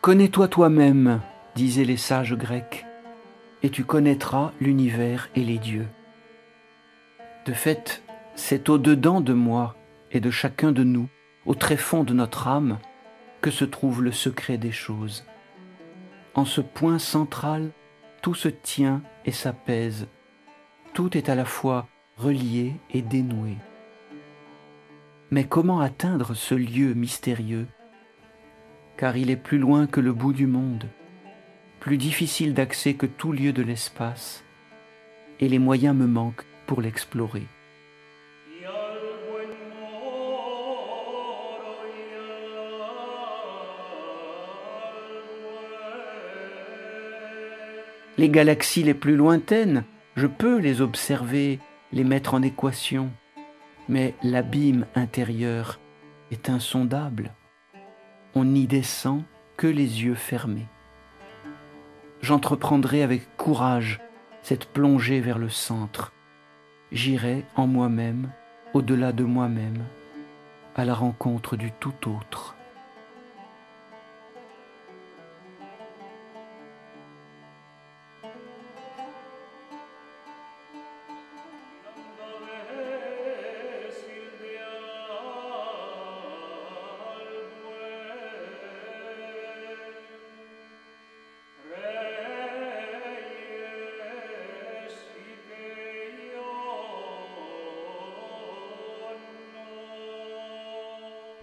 Connais-toi toi-même, disaient les sages grecs, et tu connaîtras l'univers et les dieux. De fait, c'est au-dedans de moi et de chacun de nous, au très fond de notre âme, que se trouve le secret des choses. En ce point central, tout se tient et s'apaise, tout est à la fois relié et dénoué. Mais comment atteindre ce lieu mystérieux Car il est plus loin que le bout du monde, plus difficile d'accès que tout lieu de l'espace, et les moyens me manquent pour l'explorer. Les galaxies les plus lointaines, je peux les observer, les mettre en équation, mais l'abîme intérieur est insondable. On n'y descend que les yeux fermés. J'entreprendrai avec courage cette plongée vers le centre. J'irai en moi-même, au-delà de moi-même, à la rencontre du tout autre.